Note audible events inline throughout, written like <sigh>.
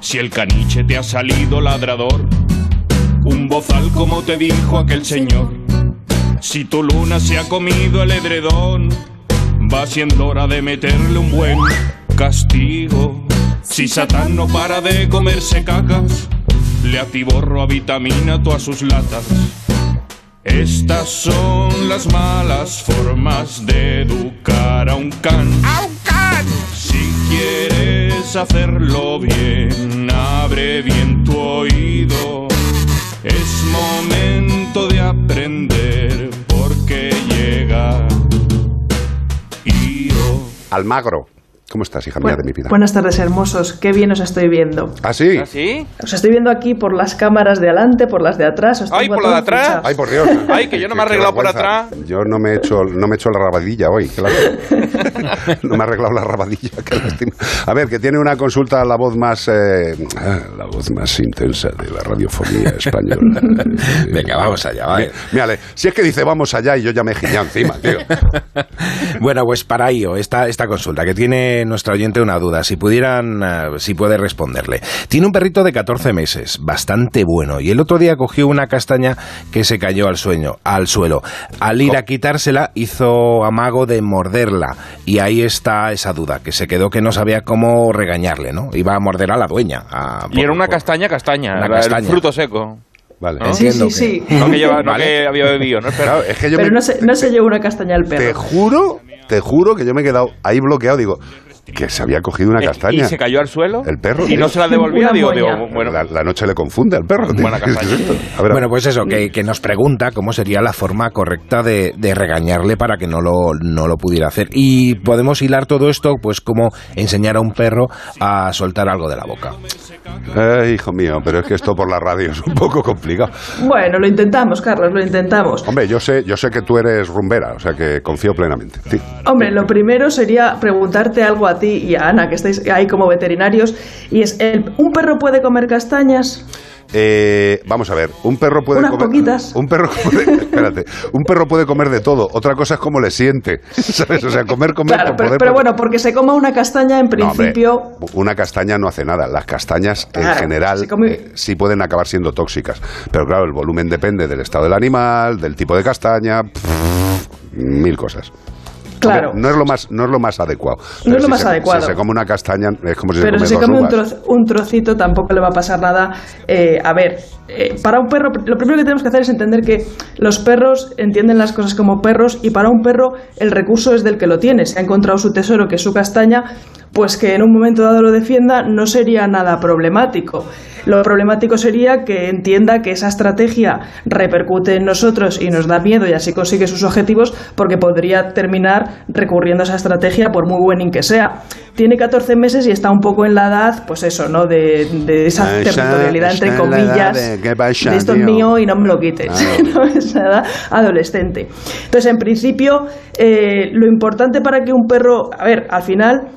Si el caniche te ha salido ladrador, un bozal como te dijo aquel señor. Si tu luna se ha comido el edredón, va siendo hora de meterle un buen castigo. Si Satán no para de comerse cacas, le atiborro a vitamina todas sus latas. Estas son las malas formas de educar a un can. ¡A un can! Si quieres hacerlo bien, abre bien tu oído. Es momento de aprender porque llega. Almagro. ¿Cómo estás, hija mía de mi vida? Buenas tardes, hermosos. Qué bien os estoy viendo. ¿Ah, sí? ¿Ah, sí? Os estoy viendo aquí por las cámaras de adelante, por las de atrás. Os Ay, por la de atrás. fichados. Ay, por Dios. <laughs> Ay, que yo no me he arreglado por atrás. Yo no me he hecho, no me he hecho la rabadilla hoy. lástima. <laughs> no me he arreglado la rabadilla. Qué lástima. A ver, que tiene una consulta la voz más, eh, ah, la voz más intensa de la radiofonía española. <laughs> Venga, vamos allá, vale. Mírale, si es que dice vamos allá y yo ya me he encima, tío. Bueno, pues para ello, esta, esta consulta, que tiene nuestra oyente una duda, si pudieran, eh, si puede responderle. Tiene un perrito de 14 meses, bastante bueno, y el otro día cogió una castaña que se cayó al sueño, al suelo. Al ir a quitársela, hizo amago de morderla, y ahí está esa duda, que se quedó que no sabía cómo regañarle, ¿no? Iba a morder a la dueña. a- Y era una por- castaña, castaña. Una era castaña. El fruto seco. Vale. ¿No? Sí, sí, que- sí. No que, lleva, no Vale. que había bebido, ¿no? Claro, es que yo Pero me, no se, no se llevó una castaña al te perro. juro, te juro que yo me he quedado ahí bloqueado. Digo, que se había cogido una Eh, castaña. Y se cayó al suelo. El perro, Y no se la devolvía. Digo, digo, bueno, la, la noche le confunde al perro. <laughs> Bueno, pues eso, que, que nos pregunta cómo sería la forma correcta de, de regañarle para que no lo, no lo pudiera hacer. Y podemos hilar todo esto, pues como enseñar a un perro a soltar algo de la boca. Ay, hijo mío, pero es que esto por la radio es un poco complicado. Bueno, lo intentamos, Carlos, lo intentamos. Hombre, yo sé, yo sé que tú eres rumbera, o sea que confío plenamente. Sí. Hombre, lo primero sería preguntarte algo a ti y a Ana, que estáis ahí como veterinarios, y es, ¿el- ¿un perro puede comer castañas? Eh, vamos a ver, un perro puede Unas comer. poquitas. Un perro <laughs> puede, espérate, un perro puede comer de todo. Otra cosa es cómo le siente, <laughs> ¿sabes? O sea, comer, comer Claro, por pero, poder. pero por- bueno, porque se coma una castaña en No, hombre, principio... una castaña no hace nada. Las castañas, en general, come- eh, sí pueden acabar siendo tóxicas. Pero claro, el volumen depende del estado del animal, del tipo de castaña, mil cosas. Claro. No es lo más, no es lo más adecuado. No es lo si más se- adecuado. Si se come una castaña, es como si Pero se si se come un, dos uvas. troz- un trocito tampoco le va a pasar nada. Eh, a ver, eh, para un perro, lo primero que tenemos que hacer es entender que los perros entienden las cosas como perros y para un perro el recurso es del que lo tiene. Si ha encontrado su tesoro, que es su castaña, pues que en un momento dado lo defienda no sería nada problemático. Lo problemático sería que entienda que esa estrategia repercute en nosotros y nos da miedo y así consigue sus objetivos porque podría terminar recurriendo a esa estrategia por muy buenín que sea. Tiene 14 meses y está un poco en la edad, pues eso, ¿no? De, de esa esa- territorialidad, entre está comillas, de, ¿qué pasa, de esto es mío y no me lo quites. <laughs> Ah. ¿no? Esa edad adolescente. Entonces, en principio, eh, lo importante para que un perro, a ver, al final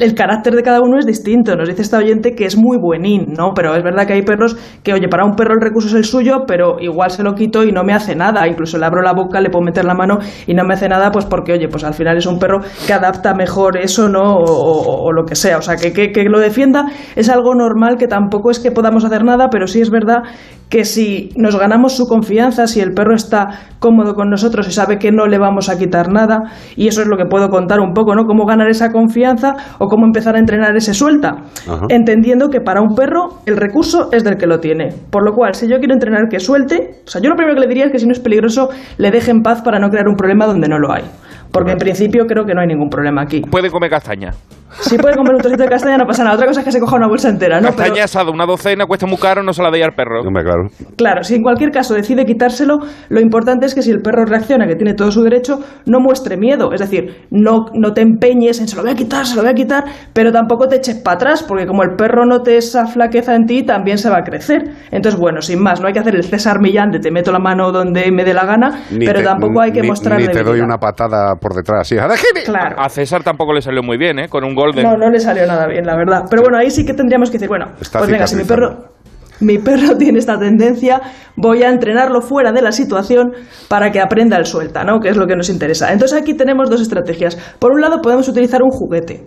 el carácter de cada uno es distinto. Nos dice esta oyente que es muy buenín, ¿no? Pero es verdad que hay perros que, oye, para un perro el recurso es el suyo, pero igual se lo quito y no me hace nada. Incluso le abro la boca, le puedo meter la mano y no me hace nada, pues porque, oye, pues al final es un perro que adapta mejor eso, ¿no? O, o- lo que sea. O sea, que, que, que lo defienda es algo normal, que tampoco es que podamos hacer nada, pero sí es verdad que si nos ganamos su confianza, si el perro está cómodo con nosotros y sabe que no le vamos a quitar nada, y eso es lo que puedo contar un poco, ¿no? Cómo ganar esa confianza o cómo empezar a entrenar ese suelta, Ajá. entendiendo que para un perro el recurso es del que lo tiene. Por lo cual, si yo quiero entrenar que suelte, o sea, yo lo primero que le diría es que si no es peligroso, le deje en paz para no crear un problema donde no lo hay. Porque en principio creo que no hay ningún problema aquí. Puede comer castaña. Si puede comer un trocito de castaña no pasa nada. Otra cosa es que se coja una bolsa entera, ¿no? castaña Pero- asada, una docena, cuesta muy caro, no se la deis al perro. Hombre, claro. Claro, si en cualquier caso decide quitárselo, lo importante es que si el perro reacciona, que tiene todo su derecho, no muestre miedo. Es decir, no, no te empeñes en se lo voy a quitar, se lo voy a quitar, pero tampoco te eches para atrás, porque como el perro note esa flaqueza en ti, también se va a crecer. Entonces, bueno, sin más, no hay que hacer el César Millán de te meto la mano donde me dé la gana, Ni pero te- tampoco hay que ni- mostrar Ni te doy una patada por detrás. ¡Déjeme! Claro. A César tampoco le salió muy bien, ¿eh? Con un golden. No, no le salió nada bien, la verdad. Pero bueno, ahí sí que tendríamos que decir, bueno, Está pues venga, si mi perro, mi perro <laughs> tiene esta tendencia, voy a entrenarlo fuera de la situación para que aprenda el suelta, ¿no? Que es lo que nos interesa. Entonces aquí tenemos dos estrategias. Por un lado podemos utilizar un juguete.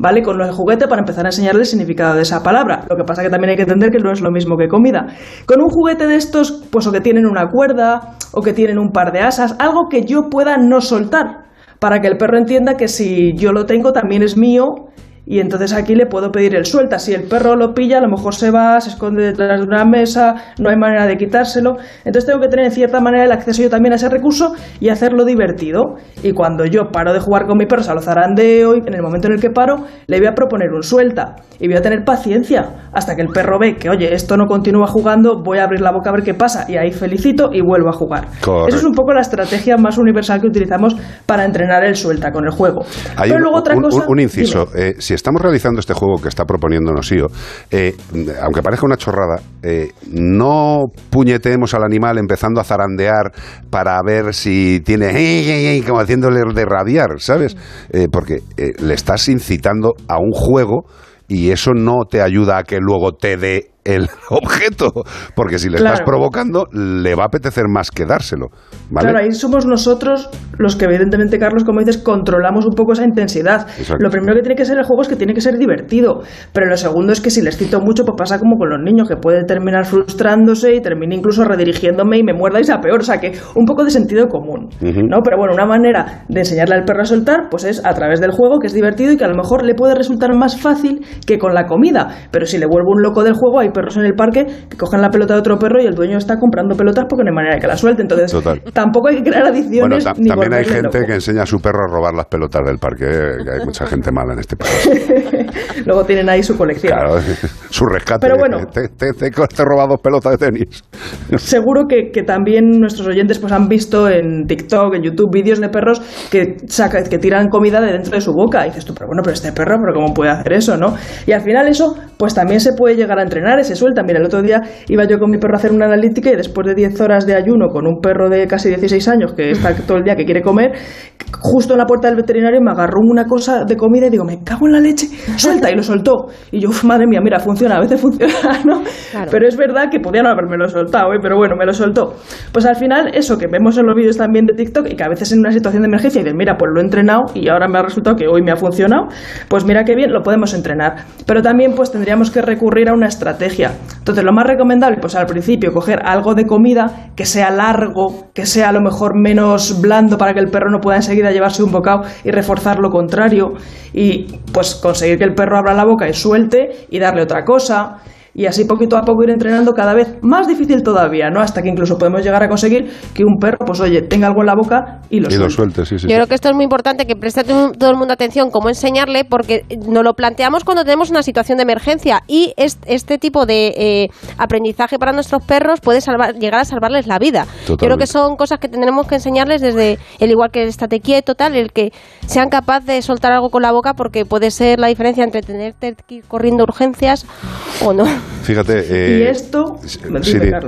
¿vale? Con los juguetes para empezar a enseñarle el significado de esa palabra. Lo que pasa que también hay que entender que no es lo mismo que comida. Con un juguete de estos, pues o que tienen una cuerda, o que tienen un par de asas, algo que yo pueda no soltar, para que el perro entienda que si yo lo tengo también es mío y entonces aquí le puedo pedir el suelta. Si el perro lo pilla, a lo mejor se va, se esconde detrás de una mesa, no hay manera de quitárselo. Entonces tengo que tener en cierta manera el acceso yo también a ese recurso y hacerlo divertido. Y cuando yo paro de jugar con mi perro, se lo zarandeo y en el momento en el que paro, le voy a proponer un suelta. Y voy a tener paciencia hasta que el perro ve que, oye, esto no continúa jugando, voy a abrir la boca a ver qué pasa. Y ahí felicito y vuelvo a jugar. Correcto. Eso es un poco la estrategia más universal que utilizamos para entrenar el suelta con el juego. Hay Pero un, luego otra un- cosa. un inciso. Dime. Eh, si estamos realizando este juego que está proponiéndonos IO, eh, aunque parezca una chorrada, eh, no puñeteemos al animal empezando a zarandear para ver si tiene. "Ey, ey, ey", como haciéndole de rabiar, ¿sabes? Eh, porque eh, le estás incitando a un juego y eso no te ayuda a que luego te dé el <laughs> objeto. Porque si le estás Claro. provocando, le va a apetecer más que dárselo. ¿vale? Claro, ahí somos nosotros los que, evidentemente, Carlos, como dices, controlamos un poco esa intensidad. Exacto. Lo primero que tiene que ser el juego es que tiene que ser divertido. Pero lo segundo es que si les cito mucho, pues pasa como con los niños, que puede terminar frustrándose y termina incluso redirigiéndome y me muerda y sea peor. O sea, que un poco de sentido común. Ujú. ¿no? Pero bueno, una manera de enseñarle al perro a soltar, pues es a través del juego, que es divertido y que a lo mejor le puede resultar más fácil que con la comida. Pero si le vuelvo un loco del juego, hay perros en el parque que cogen la pelota de otro perro y el dueño está comprando pelotas porque no hay manera de que la suelte. Entonces, Total. tampoco hay que crear Bueno, adicciones ta- ni también hay gente loco. que enseña a su perro a robar las pelotas del parque, eh, hay mucha gente mala en este país. <laughs> Luego tienen ahí su colección. Claro, <laughs> su rescate. Pero bueno. Te, te, te- dos pelotas de tenis. <laughs> Seguro que, que también nuestros oyentes pues han visto en TikTok, en YouTube, vídeos de perros que saca, que tiran comida de dentro de su boca. Y dices tú, pero bueno, pero este perro, pero ¿cómo puede hacer eso, no? Y al final eso, pues también se puede llegar a entrenar, ese suelta. Mira, el otro día iba yo con mi perro a hacer una analítica y después de 10 horas de ayuno con un perro de casi 16 años que está todo el día que quiere comer, justo en la puerta del veterinario me agarró una cosa de comida y digo, me cago en la leche, suelta, y lo soltó. Y yo, "Uf, madre mía, mira, funciona, a veces <laughs> funciona, ¿no? Claro. Pero es verdad que podía no haberme lo soltado, ¿eh? pero bueno, me lo soltó. Pues al final, eso que vemos en los vídeos también de TikTok y que a veces en una situación de emergencia dices, mira, pues lo he entrenado y ahora me ha resultado que hoy me ha funcionado, pues mira qué bien, lo podemos entrenar. Pero también pues tendríamos que recurrir a una estrategia. Entonces, lo más recomendable, pues al principio, coger algo de comida que sea largo, que sea a lo mejor menos blando para que el perro no pueda enseguida llevarse un bocado y reforzar lo contrario y pues conseguir que el perro abra la boca y suelte y darle otra cosa y así poquito a poco ir entrenando cada vez más difícil todavía, ¿no? Hasta que incluso podemos llegar a conseguir que un perro, pues oye, tenga algo en la boca y lo Y lo suelte. sueltes, sí, sí. Yo sí. creo que esto es muy importante, que preste todo el mundo atención cómo enseñarle, porque nos lo planteamos cuando tenemos una situación de emergencia y es- este tipo de eh, aprendizaje para nuestros perros puede salvar, llegar a salvarles la vida. Yo creo que son cosas que tendremos que enseñarles desde el igual que el estate quieto, tal, el que sean capaces de soltar algo con la boca, porque puede ser la diferencia entre tenerte que ir corriendo urgencias o no. Fíjate. Y eh, esto... sí,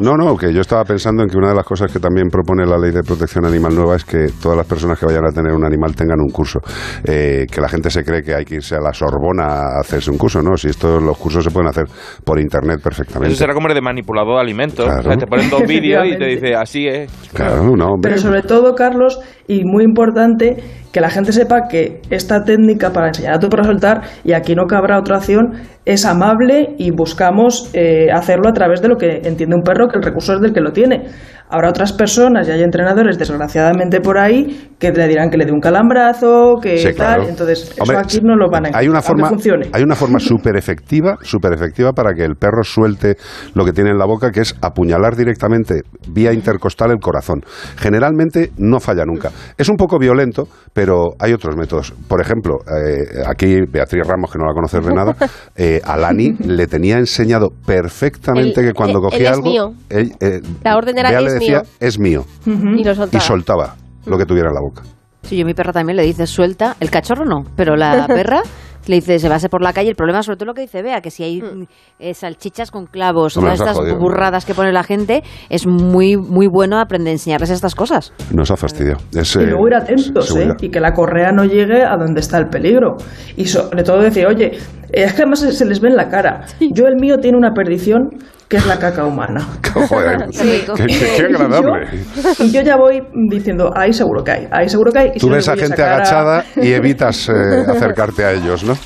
no, no, que yo estaba pensando en que una de las cosas que también propone la ley de protección animal nueva es que todas las personas que vayan a tener un animal tengan un curso. Eh, que la gente se cree que hay que irse a la Sorbona a hacerse un curso, ¿no? Si estos los cursos se pueden hacer por internet perfectamente. Eso será como el de manipulador de alimentos. Claro. O sea, te ponen dos vídeos y te dice, así es. Claro, no, hombre. Pero sobre todo, Carlos, y muy importante, que la gente sepa que esta técnica para enseñar a tu perro a soltar, y aquí no cabrá otra opción, es amable y buscamos eh, hacerlo a través de lo que entiende un perro, que el recurso es del que lo tiene. Habrá otras personas y hay entrenadores, desgraciadamente por ahí, que le dirán que le dé un calambrazo, que Sí, tal. claro. Entonces, eso Hombre, aquí no lo van a hay una forma funcione. Hay una forma <laughs> súper efectiva, súper efectiva para que el perro suelte lo que tiene en la boca, que es apuñalar directamente vía intercostal el corazón. Generalmente no falla nunca. Es un poco violento, pero hay otros métodos. Por ejemplo, eh, aquí Beatriz Ramos, que no la conoces de nada, <laughs> eh, a Lani le tenía enseñado perfectamente El- que cuando él- cogía él es algo, mío. él, eh, La orden era, Bea le "Es decía, mío". es mío, Y lo y soltaba. lo que tuviera en la boca. Sí, yo a mi perra también le dice suelta, el cachorro no, pero la <laughs> perra le dice se va a hacer por la calle. El problema sobre todo lo que dice Bea, que si hay Mm. eh, salchichas con clavos, todas estas jodido. burradas que pone la gente, es muy muy bueno aprender a enseñarles estas cosas. Nos ha fastidiado. Es, Y eh, luego ir atentos, ¿eh? Y que la correa no llegue a donde está el peligro. Y sobre todo decir, oye, es que además se se les ve en la cara. Yo el mío tiene una perdición que es la caca humana. <laughs> Joder, <laughs> Sí. qué, qué- qué agradable. Y yo ya voy diciendo, ahí seguro que hay, ahí seguro que hay. y Tú si ves a gente a- agachada <laughs> y evitas eh, acercarte a ellos, ¿no?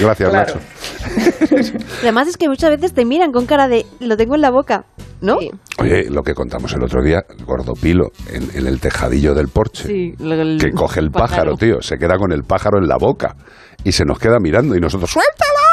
Gracias, Claro. Nacho. Además es que muchas veces te miran con cara de lo tengo en la boca, ¿no? Sí. Oye, lo que contamos el otro día, Gordopilo, en, en el tejadillo del porche. Sí, lo- el que coge el pájaro, tío, se queda con el pájaro en la boca y se nos queda mirando y nosotros, ¡suéltalo!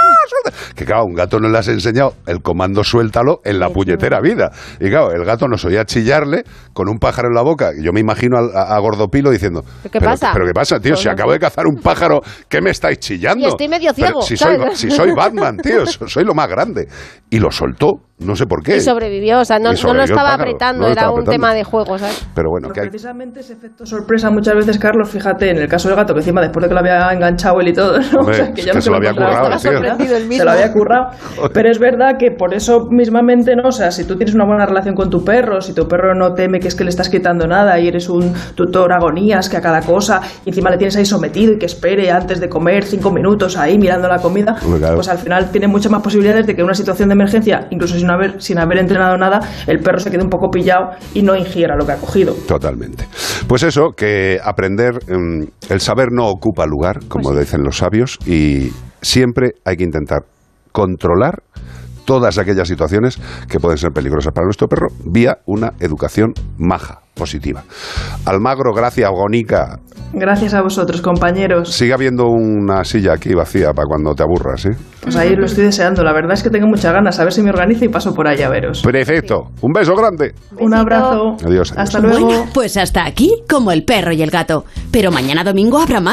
Suéltalo". <laughs> Que claro, un gato no le has enseñado el comando suéltalo en la puñetera vida. Y claro, el gato nos oía chillarle con un pájaro en la boca. Y yo me imagino al- a, a Gordopilo diciendo, ¿Pero qué pasa? ¿Pero qué pasa, tío? Si acabo de cazar un pájaro, ¿qué me estáis <laughs> chillando? Y estoy medio Pero ciego, si, soy, si soy Batman, tío, <laughs> so- soy lo más grande. Y lo soltó, no sé por qué. Y sobrevivió, o sea, no, no lo estaba pájaro, apretando, no lo era un apretando. tema de juego, ¿sabes? Pero bueno, Pero que hay- precisamente ese efecto sorpresa muchas veces, Carlos, fíjate, en el caso del gato, que encima después de que lo había enganchado él y todo, ¿no? Hombre, <laughs> O sea, es ya que no se lo había encontraba, currado, estaba tío. sorprendido él mismo. Se lo había currado. Pero es verdad que por eso mismamente, ¿no? O sea, si tú tienes una buena relación con tu perro, si tu perro no teme que es que le estás quitando nada y eres un tutor agonías que a cada cosa, y encima le tienes ahí sometido y que espere antes de comer cinco minutos ahí mirando la comida, claro. pues al final tiene muchas más posibilidades de que en una situación de emergencia, incluso sin haber, sin haber entrenado nada, el perro se quede un poco pillado y no ingiera lo que ha cogido. Totalmente. Pues eso, que aprender, mm, el saber no ocupa lugar, como dicen los sabios, y siempre hay que intentar controlar todas aquellas situaciones que pueden ser peligrosas para nuestro perro vía una educación maja, positiva. Almagro, gracias, Gonica. Gracias a vosotros, compañeros. Sigue habiendo una silla aquí vacía para cuando te aburras, ¿eh? Pues ahí lo estoy deseando. La verdad es que tengo muchas ganas. A ver si me organizo y paso por ahí a veros. Perfecto. Un beso grande. Un abrazo. Adiós, adiós. Hasta luego. Bueno, pues hasta aquí como el perro y el gato. Pero mañana domingo habrá más.